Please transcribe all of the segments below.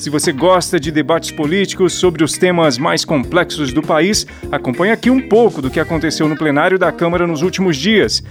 Se você gosta de debates políticos sobre os temas mais complexos do país, acompanhe aqui um pouco do que aconteceu no plenário da Câmara nos últimos dias.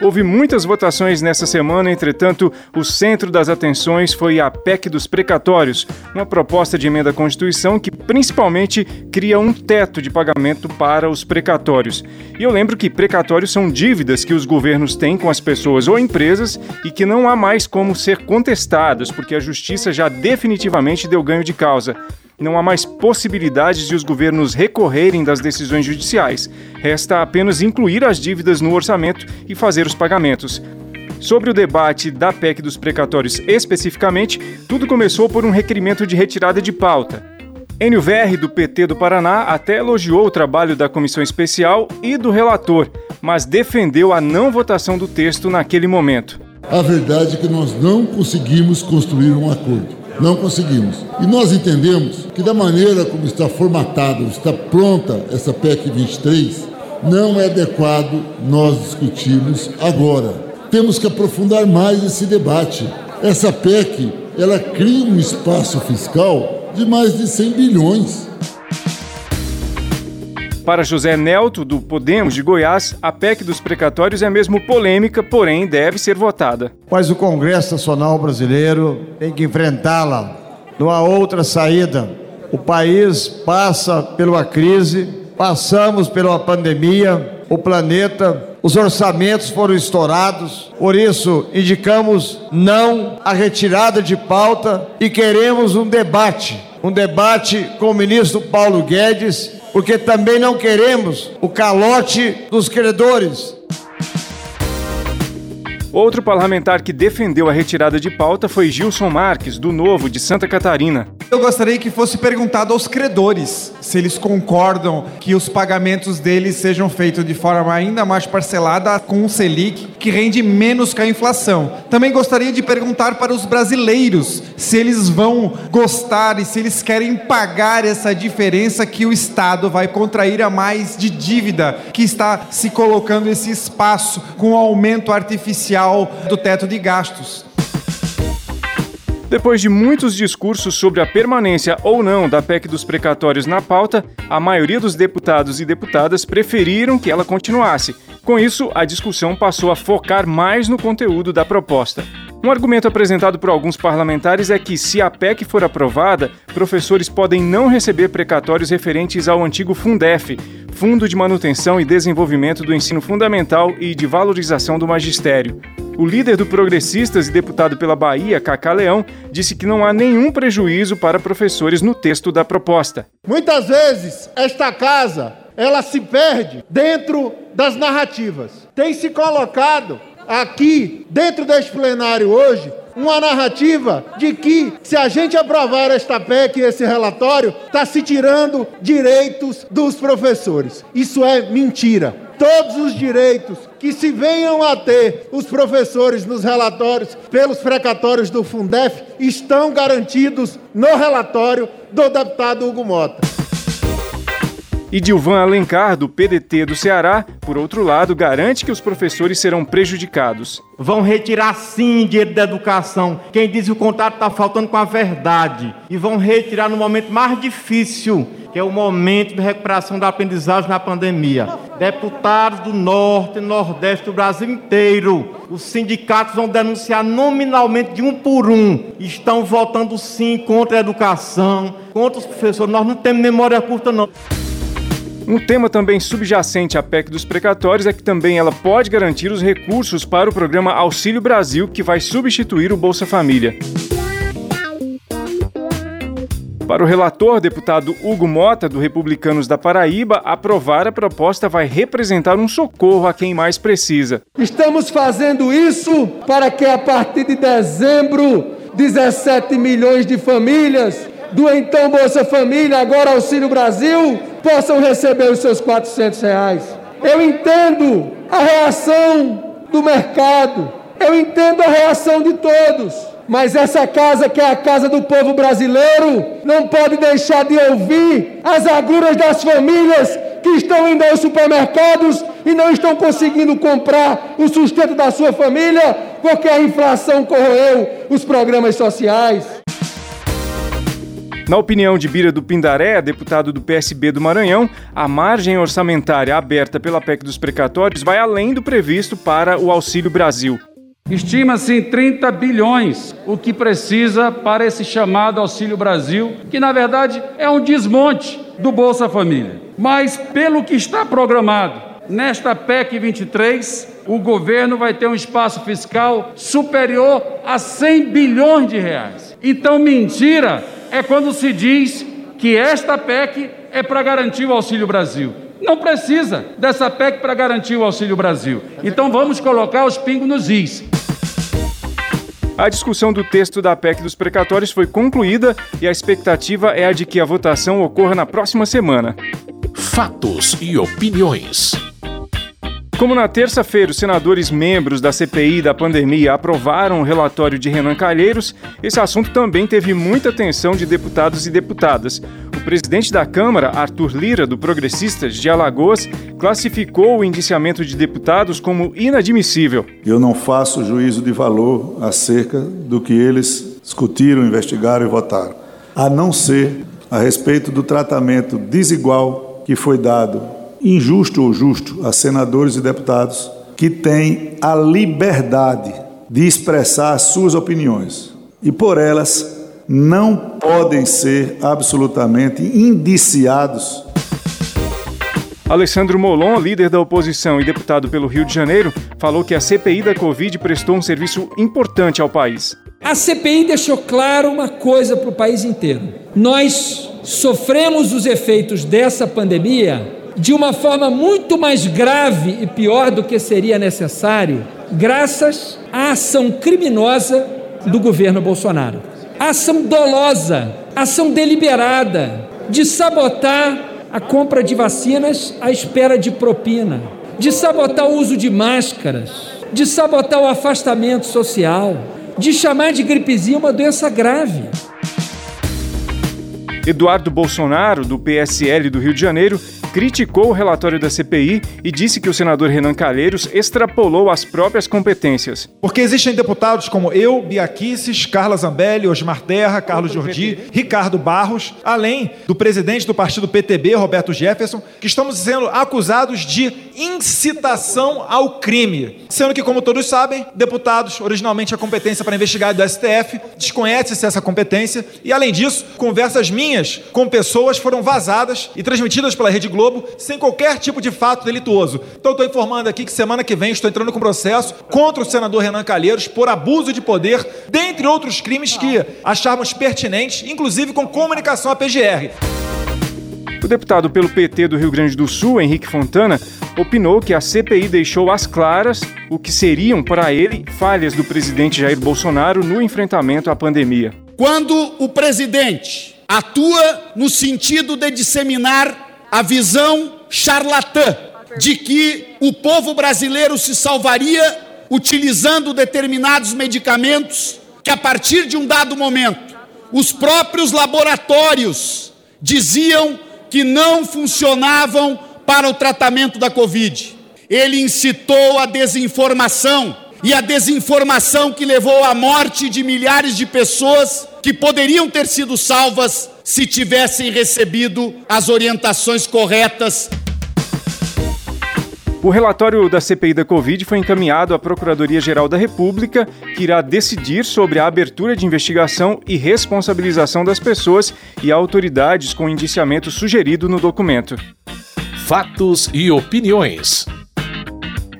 Houve muitas votações nessa semana, entretanto, o centro das atenções foi a PEC dos precatórios, uma proposta de emenda à Constituição que principalmente cria um teto de pagamento para os precatórios. E eu lembro que precatórios são dívidas que os governos têm com as pessoas ou empresas e que não há mais como ser contestadas, porque a justiça já definitivamente deu ganho de causa não há mais possibilidades de os governos recorrerem das decisões judiciais. Resta apenas incluir as dívidas no orçamento e fazer os pagamentos. Sobre o debate da PEC dos precatórios especificamente, tudo começou por um requerimento de retirada de pauta. Enio VR, do PT do Paraná, até elogiou o trabalho da comissão especial e do relator, mas defendeu a não votação do texto naquele momento. A verdade é que nós não conseguimos construir um acordo. Não conseguimos. E nós entendemos que, da maneira como está formatado, está pronta essa PEC 23, não é adequado nós discutirmos agora. Temos que aprofundar mais esse debate. Essa PEC, ela cria um espaço fiscal de mais de 100 bilhões. Para José Nelto, do Podemos de Goiás, a PEC dos precatórios é mesmo polêmica, porém deve ser votada. Mas o Congresso Nacional Brasileiro tem que enfrentá-la. Não há outra saída. O país passa pela crise, passamos pela pandemia, o planeta, os orçamentos foram estourados, por isso indicamos não à retirada de pauta e queremos um debate. Um debate com o ministro Paulo Guedes porque também não queremos o calote dos credores. Outro parlamentar que defendeu a retirada de pauta foi Gilson Marques, do Novo, de Santa Catarina. Eu gostaria que fosse perguntado aos credores se eles concordam que os pagamentos deles sejam feitos de forma ainda mais parcelada com o Selic, que rende menos que a inflação. Também gostaria de perguntar para os brasileiros se eles vão gostar e se eles querem pagar essa diferença que o Estado vai contrair a mais de dívida que está se colocando esse espaço com o aumento artificial do teto de gastos. Depois de muitos discursos sobre a permanência ou não da PEC dos precatórios na pauta, a maioria dos deputados e deputadas preferiram que ela continuasse. Com isso, a discussão passou a focar mais no conteúdo da proposta. Um argumento apresentado por alguns parlamentares é que, se a PEC for aprovada, professores podem não receber precatórios referentes ao antigo Fundef, Fundo de Manutenção e Desenvolvimento do Ensino Fundamental e de Valorização do Magistério. O líder do Progressistas e deputado pela Bahia, Cacá Leão, disse que não há nenhum prejuízo para professores no texto da proposta. Muitas vezes esta casa ela se perde dentro das narrativas. Tem se colocado aqui dentro deste plenário hoje uma narrativa de que se a gente aprovar esta PEC e esse relatório, está se tirando direitos dos professores. Isso é mentira todos os direitos que se venham a ter os professores nos relatórios pelos precatórios do Fundef estão garantidos no relatório do deputado Hugo Mota. E Dilvan Alencar, do PDT do Ceará, por outro lado, garante que os professores serão prejudicados. Vão retirar sim dinheiro da educação. Quem diz que o contrato está faltando com a verdade. E vão retirar no momento mais difícil, que é o momento de recuperação da aprendizagem na pandemia. Deputados do Norte Nordeste do Brasil inteiro, os sindicatos vão denunciar nominalmente de um por um. Estão votando sim contra a educação, contra os professores. Nós não temos memória curta, não. Um tema também subjacente à PEC dos precatórios é que também ela pode garantir os recursos para o programa Auxílio Brasil, que vai substituir o Bolsa Família. Para o relator, deputado Hugo Mota, do Republicanos da Paraíba, aprovar a proposta vai representar um socorro a quem mais precisa. Estamos fazendo isso para que a partir de dezembro, 17 milhões de famílias do então Bolsa Família, agora Auxílio Brasil, possam receber os seus 400 reais. Eu entendo a reação do mercado, eu entendo a reação de todos. Mas essa casa, que é a casa do povo brasileiro, não pode deixar de ouvir as agruras das famílias que estão indo aos supermercados e não estão conseguindo comprar o sustento da sua família porque a inflação corroeu os programas sociais. Na opinião de Bira do Pindaré, deputado do PSB do Maranhão, a margem orçamentária aberta pela PEC dos precatórios vai além do previsto para o Auxílio Brasil. Estima-se em 30 bilhões o que precisa para esse chamado Auxílio Brasil, que na verdade é um desmonte do Bolsa Família. Mas pelo que está programado nesta PEC 23, o governo vai ter um espaço fiscal superior a 100 bilhões de reais. Então, mentira é quando se diz que esta PEC é para garantir o Auxílio Brasil. Não precisa dessa PEC para garantir o Auxílio Brasil. Então vamos colocar os pingos nos is. A discussão do texto da PEC dos precatórios foi concluída e a expectativa é a de que a votação ocorra na próxima semana. Fatos e opiniões. Como na terça-feira os senadores membros da CPI da pandemia aprovaram o relatório de Renan Calheiros, esse assunto também teve muita atenção de deputados e deputadas. O presidente da Câmara, Arthur Lira, do Progressistas de Alagoas, classificou o indiciamento de deputados como inadmissível. Eu não faço juízo de valor acerca do que eles discutiram, investigaram e votaram, a não ser a respeito do tratamento desigual que foi dado injusto ou justo a senadores e deputados que têm a liberdade de expressar as suas opiniões e por elas não podem ser absolutamente indiciados. Alessandro Molon, líder da oposição e deputado pelo Rio de Janeiro, falou que a CPI da Covid prestou um serviço importante ao país. A CPI deixou claro uma coisa para o país inteiro: nós sofremos os efeitos dessa pandemia de uma forma muito mais grave e pior do que seria necessário, graças à ação criminosa do governo Bolsonaro. Ação dolosa, ação deliberada de sabotar a compra de vacinas à espera de propina, de sabotar o uso de máscaras, de sabotar o afastamento social, de chamar de gripezinha uma doença grave. Eduardo Bolsonaro, do PSL do Rio de Janeiro, criticou o relatório da CPI e disse que o senador Renan Calheiros extrapolou as próprias competências. Porque existem deputados como eu, Bia Kicis, Carla Zambelli, Osmar Terra, Carlos Jordi, Ricardo Barros, além do presidente do partido PTB, Roberto Jefferson, que estamos sendo acusados de incitação ao crime. Sendo que, como todos sabem, deputados, originalmente a competência para investigar é do STF, desconhece-se essa competência e, além disso, conversas minhas com pessoas foram vazadas e transmitidas pela Rede Globo Globo sem qualquer tipo de fato delituoso. Então estou informando aqui que semana que vem estou entrando com processo contra o senador Renan Calheiros por abuso de poder, dentre outros crimes que acharmos pertinentes, inclusive com comunicação à PGR. O deputado pelo PT do Rio Grande do Sul, Henrique Fontana, opinou que a CPI deixou às claras o que seriam, para ele, falhas do presidente Jair Bolsonaro no enfrentamento à pandemia. Quando o presidente atua no sentido de disseminar a visão charlatã de que o povo brasileiro se salvaria utilizando determinados medicamentos que, a partir de um dado momento, os próprios laboratórios diziam que não funcionavam para o tratamento da Covid. Ele incitou a desinformação e a desinformação que levou à morte de milhares de pessoas que poderiam ter sido salvas se tivessem recebido as orientações corretas. O relatório da CPI da Covid foi encaminhado à Procuradoria-Geral da República, que irá decidir sobre a abertura de investigação e responsabilização das pessoas e autoridades com o indiciamento sugerido no documento. Fatos e opiniões.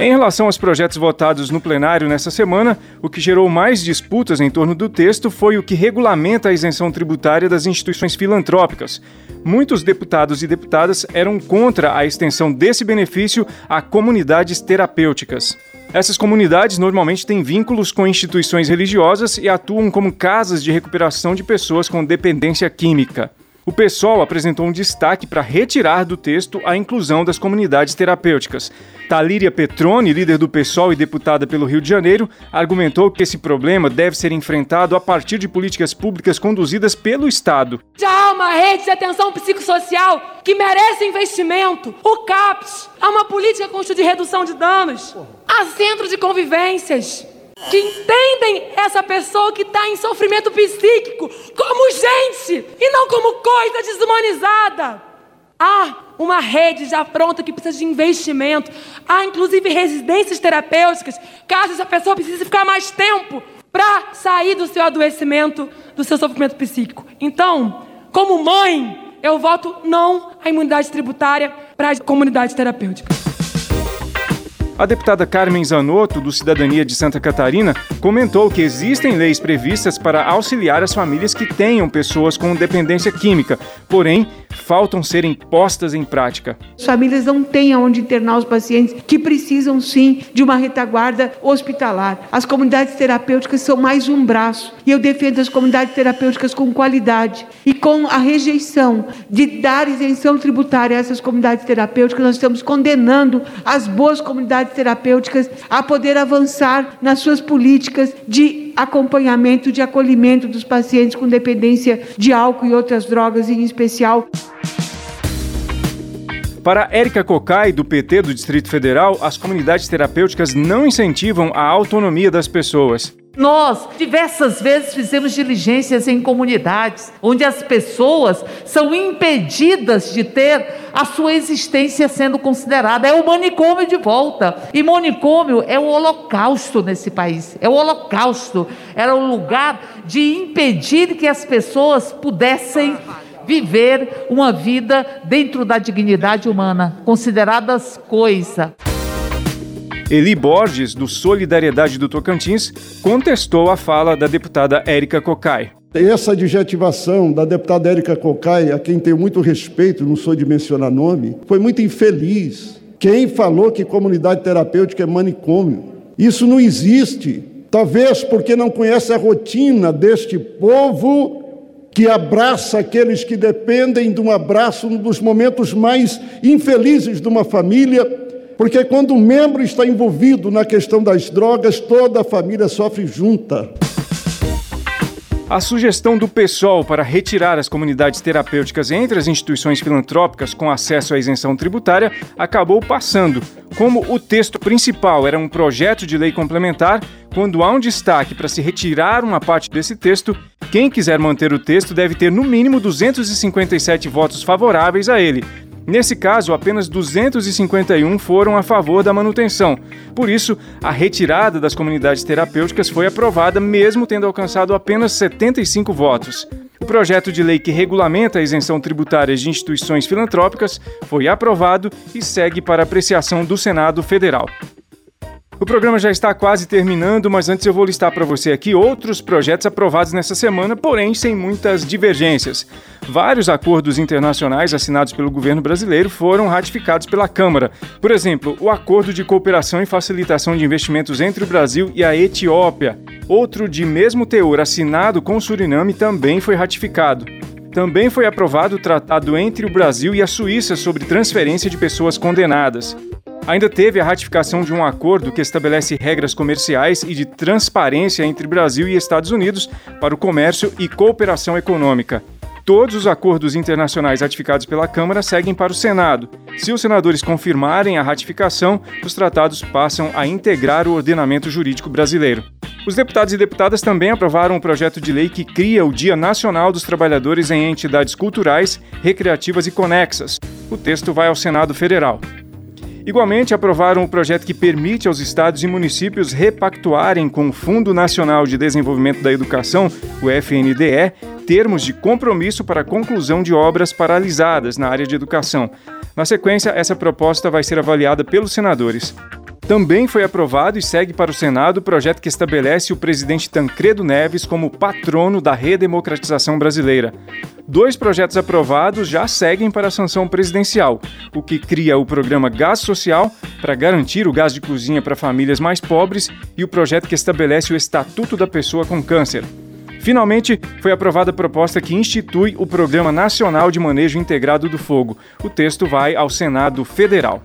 Em relação aos projetos votados no plenário nessa semana, o que gerou mais disputas em torno do texto foi o que regulamenta a isenção tributária das instituições filantrópicas. Muitos deputados e deputadas eram contra a extensão desse benefício a comunidades terapêuticas. Essas comunidades normalmente têm vínculos com instituições religiosas e atuam como casas de recuperação de pessoas com dependência química. O PSOL apresentou um destaque para retirar do texto a inclusão das comunidades terapêuticas. Talíria Petroni, líder do PSOL e deputada pelo Rio de Janeiro, argumentou que esse problema deve ser enfrentado a partir de políticas públicas conduzidas pelo Estado. Já há uma rede de atenção psicossocial que merece investimento. O CAPS, há uma política de redução de danos. Há centros de convivências que entendem essa pessoa que está em sofrimento psíquico como gente e não como coisa desumanizada. Há uma rede já pronta que precisa de investimento. Há inclusive residências terapêuticas, caso essa pessoa precise ficar mais tempo para sair do seu adoecimento, do seu sofrimento psíquico. Então, como mãe, eu voto não à imunidade tributária para as comunidades terapêuticas. A deputada Carmen Zanotto, do Cidadania de Santa Catarina, comentou que existem leis previstas para auxiliar as famílias que tenham pessoas com dependência química, porém, faltam serem postas em prática. As famílias não têm onde internar os pacientes que precisam sim de uma retaguarda hospitalar. As comunidades terapêuticas são mais um braço e eu defendo as comunidades terapêuticas com qualidade e com a rejeição de dar isenção tributária a essas comunidades terapêuticas, nós estamos condenando as boas comunidades terapêuticas a poder avançar nas suas políticas de acompanhamento, de acolhimento dos pacientes com dependência de álcool e outras drogas, em especial. Para Érica Cocai, do PT do Distrito Federal, as comunidades terapêuticas não incentivam a autonomia das pessoas. Nós diversas vezes fizemos diligências em comunidades onde as pessoas são impedidas de ter a sua existência sendo considerada. É o manicômio de volta. E manicômio é o holocausto nesse país. É o holocausto. Era o lugar de impedir que as pessoas pudessem viver uma vida dentro da dignidade humana, consideradas coisa. Eli Borges, do Solidariedade do Tocantins, contestou a fala da deputada Érica Cocai. Essa adjetivação da deputada Érica Cocai, a quem tenho muito respeito, não sou de mencionar nome, foi muito infeliz. Quem falou que comunidade terapêutica é manicômio? Isso não existe. Talvez porque não conhece a rotina deste povo que abraça aqueles que dependem de um abraço nos momentos mais infelizes de uma família porque quando um membro está envolvido na questão das drogas, toda a família sofre junta. A sugestão do PSOL para retirar as comunidades terapêuticas entre as instituições filantrópicas com acesso à isenção tributária acabou passando. Como o texto principal era um projeto de lei complementar, quando há um destaque para se retirar uma parte desse texto, quem quiser manter o texto deve ter no mínimo 257 votos favoráveis a ele, Nesse caso, apenas 251 foram a favor da manutenção. Por isso, a retirada das comunidades terapêuticas foi aprovada, mesmo tendo alcançado apenas 75 votos. O projeto de lei que regulamenta a isenção tributária de instituições filantrópicas foi aprovado e segue para apreciação do Senado Federal. O programa já está quase terminando, mas antes eu vou listar para você aqui outros projetos aprovados nessa semana, porém sem muitas divergências. Vários acordos internacionais assinados pelo governo brasileiro foram ratificados pela Câmara. Por exemplo, o Acordo de Cooperação e Facilitação de Investimentos entre o Brasil e a Etiópia. Outro de mesmo teor assinado com o Suriname também foi ratificado. Também foi aprovado o tratado entre o Brasil e a Suíça sobre transferência de pessoas condenadas. Ainda teve a ratificação de um acordo que estabelece regras comerciais e de transparência entre Brasil e Estados Unidos para o comércio e cooperação econômica. Todos os acordos internacionais ratificados pela Câmara seguem para o Senado. Se os senadores confirmarem a ratificação, os tratados passam a integrar o ordenamento jurídico brasileiro. Os deputados e deputadas também aprovaram um projeto de lei que cria o Dia Nacional dos Trabalhadores em Entidades Culturais, Recreativas e Conexas. O texto vai ao Senado Federal. Igualmente, aprovaram o projeto que permite aos estados e municípios repactuarem com o Fundo Nacional de Desenvolvimento da Educação, o FNDE, termos de compromisso para a conclusão de obras paralisadas na área de educação. Na sequência, essa proposta vai ser avaliada pelos senadores. Também foi aprovado e segue para o Senado o projeto que estabelece o presidente Tancredo Neves como patrono da redemocratização brasileira. Dois projetos aprovados já seguem para a sanção presidencial, o que cria o programa Gás Social para garantir o gás de cozinha para famílias mais pobres e o projeto que estabelece o Estatuto da Pessoa com Câncer. Finalmente, foi aprovada a proposta que institui o Programa Nacional de Manejo Integrado do Fogo. O texto vai ao Senado Federal.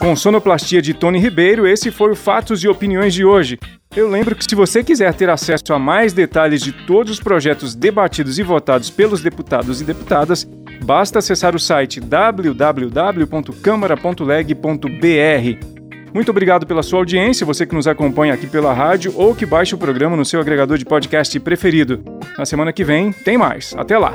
Com sonoplastia de Tony Ribeiro, esse foi o Fatos e Opiniões de hoje. Eu lembro que se você quiser ter acesso a mais detalhes de todos os projetos debatidos e votados pelos deputados e deputadas, basta acessar o site www.câmara.leg.br. Muito obrigado pela sua audiência, você que nos acompanha aqui pela rádio ou que baixa o programa no seu agregador de podcast preferido. Na semana que vem tem mais. Até lá!